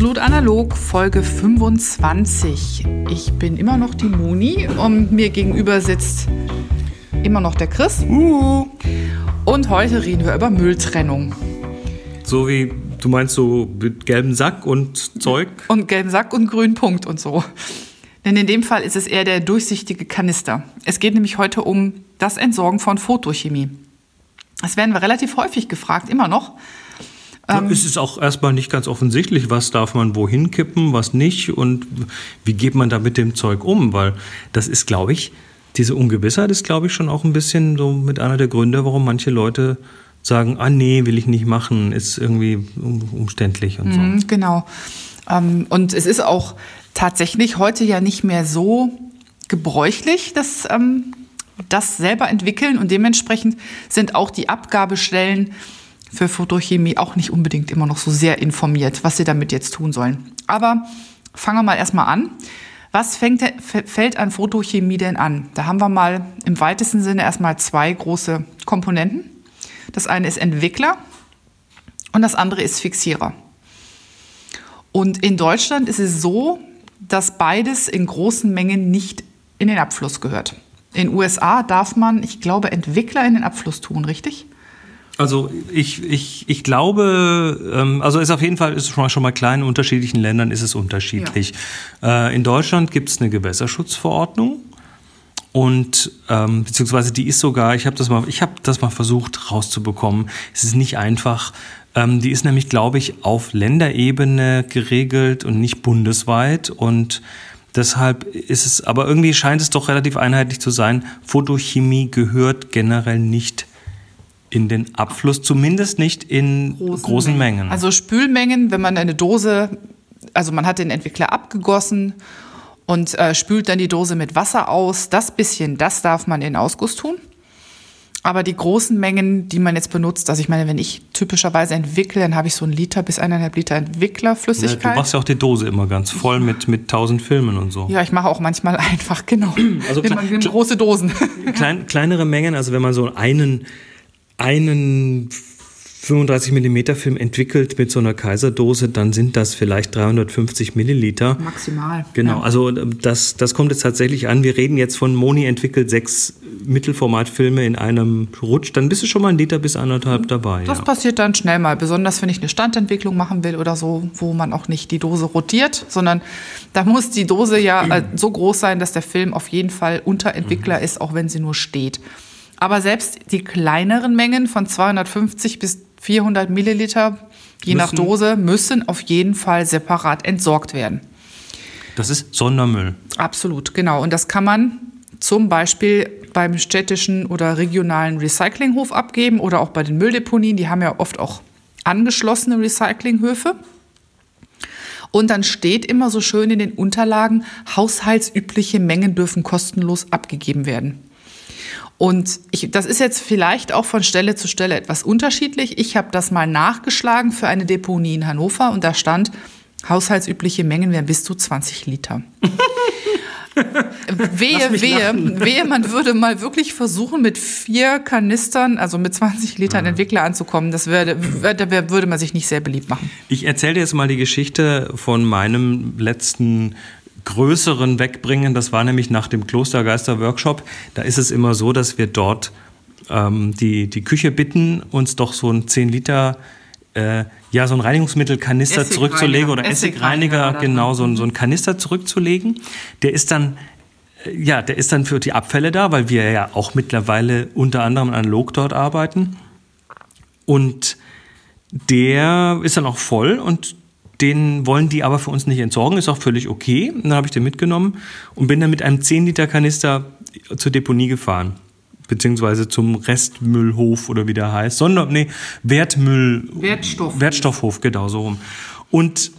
Absolut analog, Folge 25. Ich bin immer noch die Moni und mir gegenüber sitzt immer noch der Chris. Uh. Und heute reden wir über Mülltrennung. So wie, du meinst so mit gelbem Sack und Zeug? Und gelben Sack und grünen Punkt und so. Denn in dem Fall ist es eher der durchsichtige Kanister. Es geht nämlich heute um das Entsorgen von Photochemie. Das werden wir relativ häufig gefragt, immer noch. Ja, es ist auch erstmal nicht ganz offensichtlich, was darf man wohin kippen, was nicht und wie geht man da mit dem Zeug um, weil das ist, glaube ich, diese Ungewissheit ist, glaube ich, schon auch ein bisschen so mit einer der Gründe, warum manche Leute sagen, ah nee, will ich nicht machen, ist irgendwie umständlich und so. Mhm, genau. Ähm, und es ist auch tatsächlich heute ja nicht mehr so gebräuchlich, dass ähm, das selber entwickeln und dementsprechend sind auch die Abgabestellen für Photochemie auch nicht unbedingt immer noch so sehr informiert, was sie damit jetzt tun sollen. Aber fangen wir mal erstmal an. Was fängt, fällt an Photochemie denn an? Da haben wir mal im weitesten Sinne erstmal zwei große Komponenten. Das eine ist Entwickler und das andere ist Fixierer. Und in Deutschland ist es so, dass beides in großen Mengen nicht in den Abfluss gehört. In den USA darf man, ich glaube, Entwickler in den Abfluss tun, richtig? Also ich, ich, ich glaube, ähm, also ist auf jeden Fall ist schon mal, schon mal klar, in unterschiedlichen Ländern ist es unterschiedlich. Ja. Äh, in Deutschland gibt es eine Gewässerschutzverordnung und ähm, beziehungsweise die ist sogar, ich habe das mal, ich habe das mal versucht rauszubekommen. Es ist nicht einfach. Ähm, die ist nämlich, glaube ich, auf Länderebene geregelt und nicht bundesweit und Deshalb ist es, aber irgendwie scheint es doch relativ einheitlich zu sein, Photochemie gehört generell nicht in den Abfluss, zumindest nicht in großen, großen Mengen. Mengen. Also Spülmengen, wenn man eine Dose, also man hat den Entwickler abgegossen und äh, spült dann die Dose mit Wasser aus, das bisschen, das darf man in Ausguss tun. Aber die großen Mengen, die man jetzt benutzt, also ich meine, wenn ich typischerweise entwickle, dann habe ich so einen Liter bis eineinhalb Liter Entwicklerflüssigkeit. Ja, du machst ja auch die Dose immer ganz voll mit, mit tausend Filmen und so. Ja, ich mache auch manchmal einfach, genau. Also klein, große Dosen. Klein, kleinere Mengen, also wenn man so einen einen 35 mm Film entwickelt mit so einer Kaiserdose, dann sind das vielleicht 350 Milliliter. Maximal. Genau, ja. also ähm, das, das kommt jetzt tatsächlich an. Wir reden jetzt von Moni entwickelt sechs Mittelformatfilme in einem Rutsch, dann bist du schon mal ein Liter bis anderthalb dabei. Das ja. passiert dann schnell mal, besonders wenn ich eine Standentwicklung machen will oder so, wo man auch nicht die Dose rotiert, sondern da muss die Dose ja äh, so groß sein, dass der Film auf jeden Fall unter Entwickler mhm. ist, auch wenn sie nur steht. Aber selbst die kleineren Mengen von 250 bis 400 Milliliter, je müssen, nach Dose, müssen auf jeden Fall separat entsorgt werden. Das ist Sondermüll. Absolut, genau. Und das kann man zum Beispiel beim städtischen oder regionalen Recyclinghof abgeben oder auch bei den Mülldeponien. Die haben ja oft auch angeschlossene Recyclinghöfe. Und dann steht immer so schön in den Unterlagen, haushaltsübliche Mengen dürfen kostenlos abgegeben werden. Und ich, das ist jetzt vielleicht auch von Stelle zu Stelle etwas unterschiedlich. Ich habe das mal nachgeschlagen für eine Deponie in Hannover und da stand, haushaltsübliche Mengen wären bis zu 20 Liter. wehe, wehe, wehe, man würde mal wirklich versuchen, mit vier Kanistern, also mit 20 Litern. Entwickler anzukommen. Das würde, würde man sich nicht sehr beliebt machen. Ich erzähle dir jetzt mal die Geschichte von meinem letzten größeren wegbringen. Das war nämlich nach dem Klostergeister-Workshop. Da ist es immer so, dass wir dort ähm, die, die Küche bitten, uns doch so ein 10 Liter äh, ja, so ein Reinigungsmittelkanister zurückzulegen oder Essigreiniger, Essigreiniger genau, so ein, so ein Kanister zurückzulegen. Der ist dann äh, ja, der ist dann für die Abfälle da, weil wir ja auch mittlerweile unter anderem analog dort arbeiten. Und der ist dann auch voll und den wollen die aber für uns nicht entsorgen, ist auch völlig okay. Und dann habe ich den mitgenommen und bin dann mit einem 10-Liter-Kanister zur Deponie gefahren. Beziehungsweise zum Restmüllhof oder wie der heißt. Sondern, nee, Wertmüll. Wertstoff. Wertstoffhof, genau so rum. Und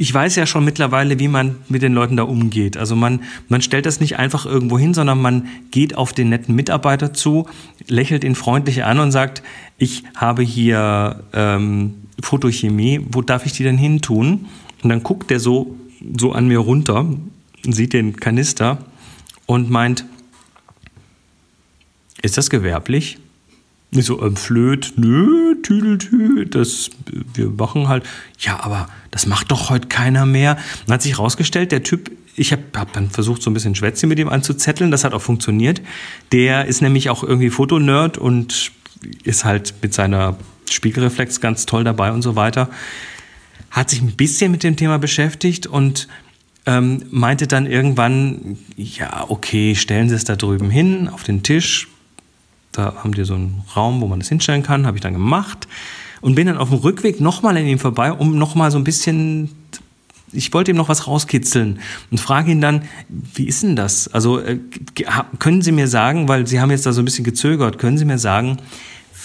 ich weiß ja schon mittlerweile, wie man mit den Leuten da umgeht. Also man, man stellt das nicht einfach irgendwo hin, sondern man geht auf den netten Mitarbeiter zu, lächelt ihn freundlich an und sagt, ich habe hier ähm, Photochemie, wo darf ich die denn hin tun? Und dann guckt der so, so an mir runter, sieht den Kanister und meint, ist das gewerblich? Ich so, ähm, Flöt, nö, Tüdeltü, das, wir machen halt, ja, aber das macht doch heute keiner mehr. Dann hat sich rausgestellt, der Typ, ich habe hab dann versucht, so ein bisschen Schwätzchen mit ihm anzuzetteln, das hat auch funktioniert. Der ist nämlich auch irgendwie Fotonerd und ist halt mit seiner Spiegelreflex ganz toll dabei und so weiter. Hat sich ein bisschen mit dem Thema beschäftigt und ähm, meinte dann irgendwann, ja, okay, stellen Sie es da drüben hin auf den Tisch, da haben die so einen Raum, wo man das hinstellen kann, habe ich dann gemacht und bin dann auf dem Rückweg nochmal an ihm vorbei, um nochmal so ein bisschen, ich wollte ihm noch was rauskitzeln und frage ihn dann, wie ist denn das? Also äh, können Sie mir sagen, weil Sie haben jetzt da so ein bisschen gezögert, können Sie mir sagen,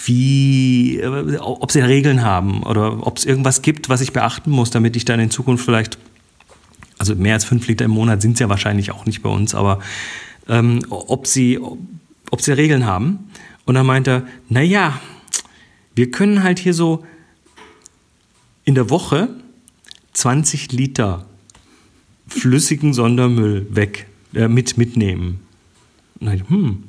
wie, äh, ob Sie Regeln haben oder ob es irgendwas gibt, was ich beachten muss, damit ich dann in Zukunft vielleicht, also mehr als fünf Liter im Monat sind es ja wahrscheinlich auch nicht bei uns, aber ähm, ob Sie, ob sie Regeln haben. Und dann meinte er, naja, wir können halt hier so in der Woche 20 Liter flüssigen Sondermüll weg, äh, mit, mitnehmen. Und ich, hm,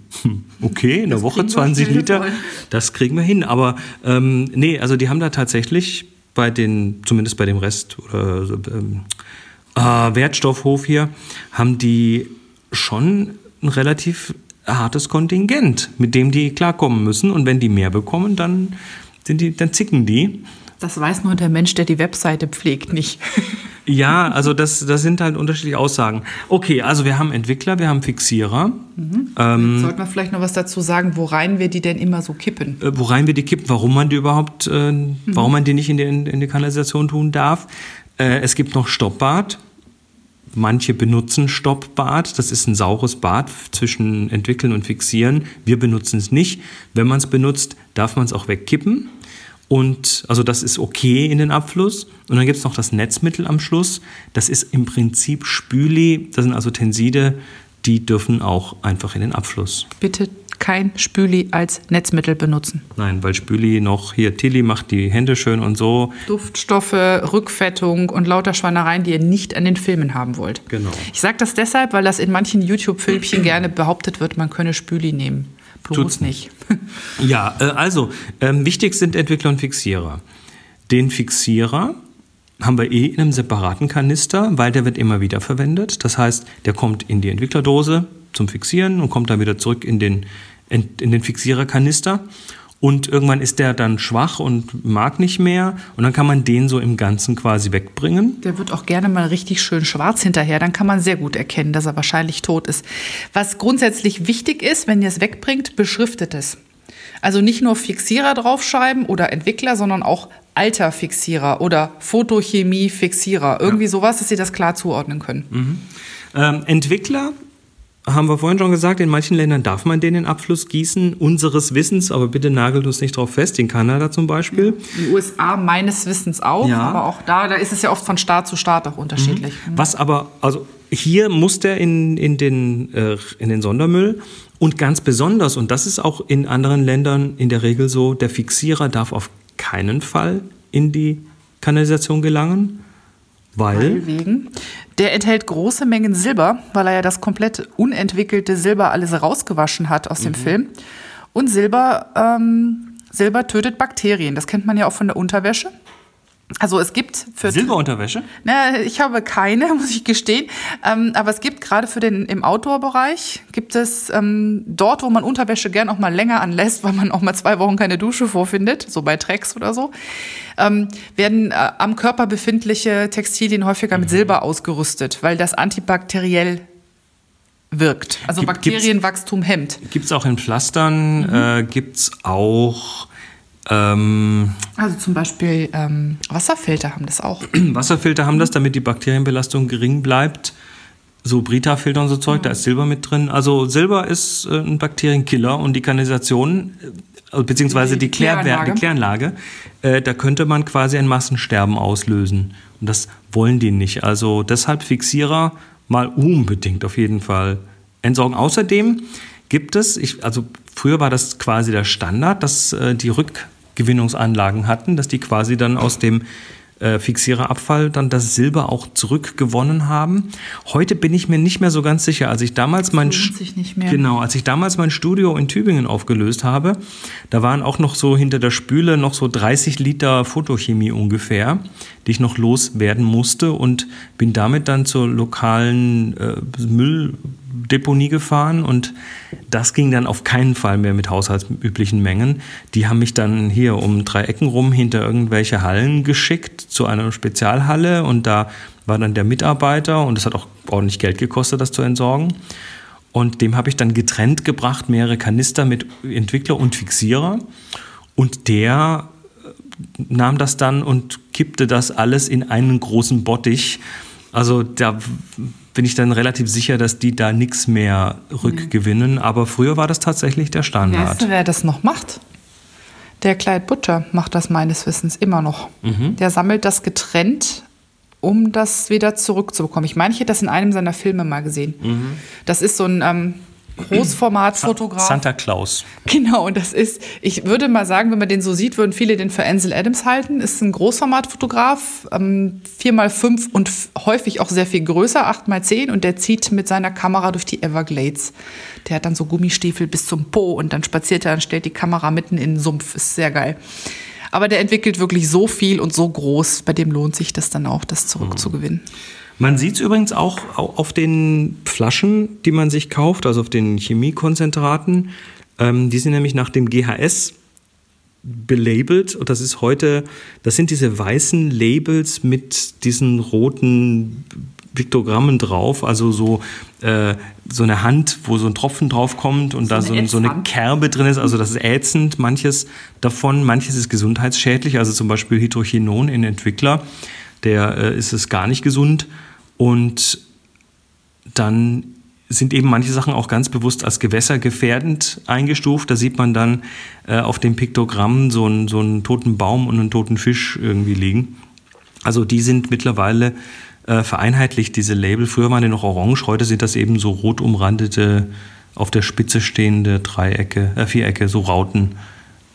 okay, in der Woche 20 Liter, voll. das kriegen wir hin. Aber ähm, nee, also die haben da tatsächlich bei den, zumindest bei dem Rest oder ähm, äh, Wertstoffhof hier, haben die schon ein relativ hartes Kontingent, mit dem die klarkommen müssen. Und wenn die mehr bekommen, dann, sind die, dann zicken die. Das weiß nur der Mensch, der die Webseite pflegt, nicht. Ja, also das, das sind halt unterschiedliche Aussagen. Okay, also wir haben Entwickler, wir haben Fixierer. Mhm. Ähm, sollten wir vielleicht noch was dazu sagen, worein wir die denn immer so kippen? Äh, worein wir die kippen, warum man die überhaupt, äh, mhm. warum man die nicht in die, in die Kanalisation tun darf. Äh, es gibt noch Stoppbad. Manche benutzen Stoppbad. Das ist ein saures Bad zwischen entwickeln und fixieren. Wir benutzen es nicht. Wenn man es benutzt, darf man es auch wegkippen. Und also das ist okay in den Abfluss. Und dann gibt es noch das Netzmittel am Schluss. Das ist im Prinzip Spüli. Das sind also Tenside, die dürfen auch einfach in den Abfluss. Bitte kein Spüli als Netzmittel benutzen. Nein, weil Spüli noch hier Tilly macht die Hände schön und so. Duftstoffe, Rückfettung und lauter Schweinereien, die ihr nicht an den Filmen haben wollt. Genau. Ich sage das deshalb, weil das in manchen YouTube-Filmchen gerne behauptet wird, man könne Spüli nehmen. Bloß Tut's nicht. ja, äh, also ähm, wichtig sind Entwickler und Fixierer. Den Fixierer haben wir eh in einem separaten Kanister, weil der wird immer wieder verwendet. Das heißt, der kommt in die Entwicklerdose zum Fixieren und kommt dann wieder zurück in den, in, in den Fixiererkanister. Und irgendwann ist der dann schwach und mag nicht mehr. Und dann kann man den so im Ganzen quasi wegbringen. Der wird auch gerne mal richtig schön schwarz hinterher. Dann kann man sehr gut erkennen, dass er wahrscheinlich tot ist. Was grundsätzlich wichtig ist, wenn ihr es wegbringt, beschriftet es. Also nicht nur Fixierer draufschreiben oder Entwickler, sondern auch alter Fixierer oder Photochemie-Fixierer. Irgendwie ja. sowas, dass Sie das klar zuordnen können. Mhm. Ähm, Entwickler haben wir vorhin schon gesagt, in manchen Ländern darf man den in Abfluss gießen, unseres Wissens, aber bitte nagelt uns nicht drauf fest, in Kanada zum Beispiel. In den USA meines Wissens auch, ja. aber auch da, da ist es ja oft von Staat zu Staat auch unterschiedlich. Mhm. Was aber, also hier muss der in, in, den, äh, in den Sondermüll und ganz besonders, und das ist auch in anderen Ländern in der Regel so, der Fixierer darf auf keinen Fall in die Kanalisation gelangen. Weil? wegen. Der enthält große Mengen Silber, weil er ja das komplett unentwickelte Silber alles rausgewaschen hat aus dem mhm. Film. Und Silber, ähm, Silber tötet Bakterien. Das kennt man ja auch von der Unterwäsche. Also es gibt für Silberunterwäsche? Na, ich habe keine, muss ich gestehen. Ähm, aber es gibt gerade für den im Outdoor-Bereich gibt es ähm, dort, wo man Unterwäsche gern auch mal länger anlässt, weil man auch mal zwei Wochen keine Dusche vorfindet, so bei Trecks oder so, ähm, werden äh, am Körper befindliche Textilien häufiger mit mhm. Silber ausgerüstet, weil das antibakteriell wirkt. Also Gibt, Bakterienwachstum hemmt. Gibt es auch in Pflastern, mhm. äh, gibt es auch ähm, also zum Beispiel ähm, Wasserfilter haben das auch. Wasserfilter haben das, damit die Bakterienbelastung gering bleibt. So Brita-Filter und so Zeug, mhm. da ist Silber mit drin. Also Silber ist äh, ein Bakterienkiller und die Kanalisation, äh, beziehungsweise die, die, Kläranlage, die Kläranlage äh, da könnte man quasi ein Massensterben auslösen. Und das wollen die nicht. Also deshalb Fixierer mal unbedingt auf jeden Fall entsorgen. Außerdem gibt es, ich, also früher war das quasi der Standard, dass äh, die Rück Gewinnungsanlagen hatten, dass die quasi dann aus dem äh, Fixiererabfall dann das Silber auch zurückgewonnen haben. Heute bin ich mir nicht mehr so ganz sicher. Als ich damals mein genau, als ich damals mein Studio in Tübingen aufgelöst habe, da waren auch noch so hinter der Spüle noch so 30 Liter Photochemie ungefähr, die ich noch loswerden musste und bin damit dann zur lokalen äh, Müll Deponie gefahren und das ging dann auf keinen Fall mehr mit haushaltsüblichen Mengen. Die haben mich dann hier um drei Ecken rum hinter irgendwelche Hallen geschickt zu einer Spezialhalle und da war dann der Mitarbeiter und es hat auch ordentlich Geld gekostet, das zu entsorgen. Und dem habe ich dann getrennt gebracht, mehrere Kanister mit Entwickler und Fixierer. Und der äh, nahm das dann und kippte das alles in einen großen Bottich. Also da bin ich dann relativ sicher, dass die da nichts mehr rückgewinnen. Aber früher war das tatsächlich der Standard. Weißt du, wer das noch macht? Der Clyde Butcher macht das meines Wissens immer noch. Mhm. Der sammelt das getrennt, um das wieder zurückzubekommen. Ich meine, ich hätte das in einem seiner Filme mal gesehen. Mhm. Das ist so ein ähm, Großformatfotograf. Santa Claus. Genau, und das ist, ich würde mal sagen, wenn man den so sieht, würden viele den für Ansel Adams halten. Ist ein Großformatfotograf, ähm, 4x5 und häufig auch sehr viel größer, 8x10 und der zieht mit seiner Kamera durch die Everglades. Der hat dann so Gummistiefel bis zum Po und dann spaziert er und stellt die Kamera mitten in den Sumpf. Ist sehr geil. Aber der entwickelt wirklich so viel und so groß, bei dem lohnt sich das dann auch, das zurückzugewinnen. Mhm. Man sieht es übrigens auch auf den Flaschen, die man sich kauft, also auf den Chemiekonzentraten. Ähm, die sind nämlich nach dem GHS belabelt. Und das ist heute, das sind diese weißen Labels mit diesen roten Piktogrammen drauf, also so, äh, so eine Hand, wo so ein Tropfen drauf kommt und so da so, so, eine Kerbe drin ist. Also das ist ätzend, manches davon, manches ist gesundheitsschädlich, also zum Beispiel Hydrochinon in Entwickler, der äh, ist es gar nicht gesund. Und dann sind eben manche Sachen auch ganz bewusst als gewässergefährdend eingestuft. Da sieht man dann äh, auf dem Piktogramm so einen, so einen toten Baum und einen toten Fisch irgendwie liegen. Also die sind mittlerweile äh, vereinheitlicht, diese Label. Früher waren die noch orange, heute sind das eben so rot umrandete, auf der Spitze stehende Dreiecke, äh, Vierecke, so Rauten,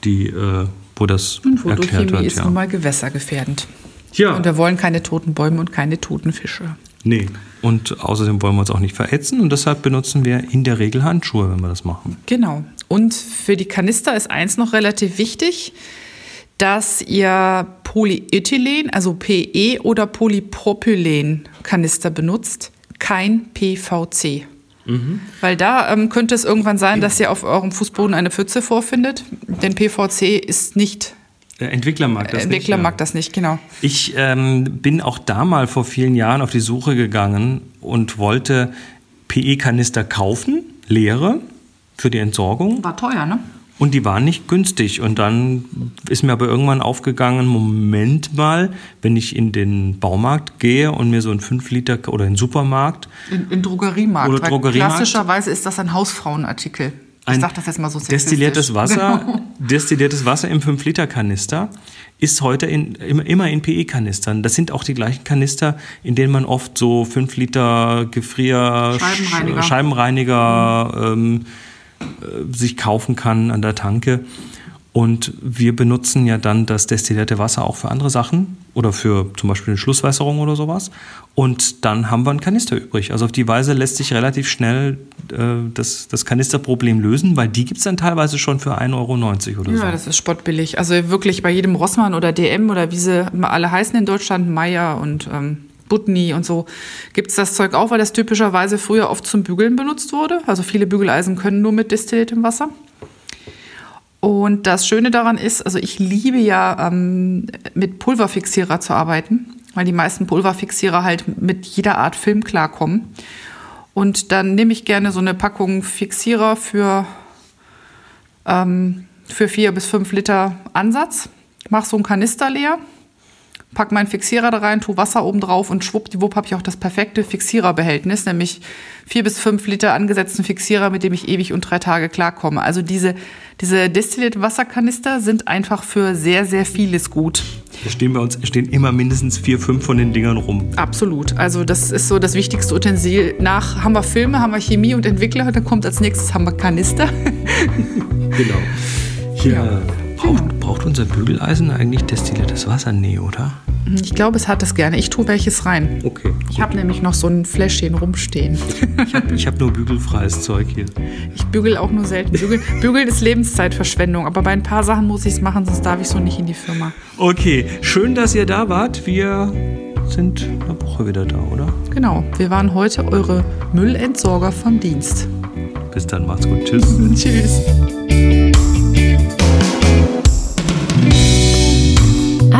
die, äh, wo das und erklärt wird. ist ja. nun mal gewässergefährdend. Ja. Und wir wollen keine toten Bäume und keine toten Fische. Nee. Und außerdem wollen wir uns auch nicht verätzen und deshalb benutzen wir in der Regel Handschuhe, wenn wir das machen. Genau. Und für die Kanister ist eins noch relativ wichtig, dass ihr Polyethylen, also PE oder Polypropylen-Kanister benutzt, kein PVC. Mhm. Weil da ähm, könnte es irgendwann sein, dass ihr auf eurem Fußboden eine Pfütze vorfindet. Denn PVC ist nicht Entwickler mag das Entwickler nicht. Entwickler mag ja. das nicht, genau. Ich ähm, bin auch da mal vor vielen Jahren auf die Suche gegangen und wollte PE-Kanister kaufen, leere, für die Entsorgung. War teuer, ne? Und die waren nicht günstig. Und dann ist mir aber irgendwann aufgegangen, Moment mal, wenn ich in den Baumarkt gehe und mir so ein 5 Liter oder in den Supermarkt. In, in Drogeriemarkt. Oder Drogeriemarkt. Klassischerweise ist das ein Hausfrauenartikel ein ich das jetzt mal so destilliertes Wasser, genau. destilliertes Wasser im 5-Liter-Kanister ist heute in, immer in PE-Kanistern. Das sind auch die gleichen Kanister, in denen man oft so 5 Liter Gefrier, Scheibenreiniger, Scheibenreiniger mhm. ähm, äh, sich kaufen kann an der Tanke. Und wir benutzen ja dann das destillierte Wasser auch für andere Sachen oder für zum Beispiel eine Schlusswässerung oder sowas. Und dann haben wir einen Kanister übrig. Also auf die Weise lässt sich relativ schnell äh, das, das Kanisterproblem lösen, weil die gibt es dann teilweise schon für 1,90 Euro oder ja, so. Ja, das ist spottbillig. Also wirklich bei jedem Rossmann oder DM oder wie sie alle heißen in Deutschland, Meier und ähm, Butni und so, gibt es das Zeug auch, weil das typischerweise früher oft zum Bügeln benutzt wurde. Also viele Bügeleisen können nur mit destilliertem Wasser. Und das Schöne daran ist, also ich liebe ja ähm, mit Pulverfixierer zu arbeiten, weil die meisten Pulverfixierer halt mit jeder Art Film klarkommen. Und dann nehme ich gerne so eine Packung Fixierer für, ähm, für vier bis fünf Liter Ansatz, mache so einen Kanister leer, pack meinen Fixierer da rein, tu Wasser oben drauf und schwuppdiwupp habe ich auch das perfekte Fixiererbehältnis, nämlich vier bis fünf Liter angesetzten Fixierer, mit dem ich ewig und drei Tage klarkomme. Also diese, diese destillierten Wasserkanister sind einfach für sehr, sehr vieles gut. Da stehen bei uns stehen immer mindestens vier, fünf von den Dingern rum. Absolut. Also das ist so das wichtigste Utensil. Nach haben wir Filme, haben wir Chemie und Entwickler, dann kommt als nächstes haben wir Kanister. genau. Ja. ja. Braucht, braucht unser Bügeleisen eigentlich destilliertes Wasser? Nee, oder? Ich glaube, es hat es gerne. Ich tue welches rein. Okay. Ich habe nämlich noch so ein Fläschchen rumstehen. Ich habe hab nur bügelfreies Zeug hier. Ich bügel auch nur selten. Bügeln, Bügeln ist Lebenszeitverschwendung, aber bei ein paar Sachen muss ich es machen, sonst darf ich so nicht in die Firma. Okay, schön, dass ihr da wart. Wir sind eine Woche wieder da, oder? Genau, wir waren heute eure Müllentsorger vom Dienst. Bis dann, macht's gut. Tschüss. Tschüss.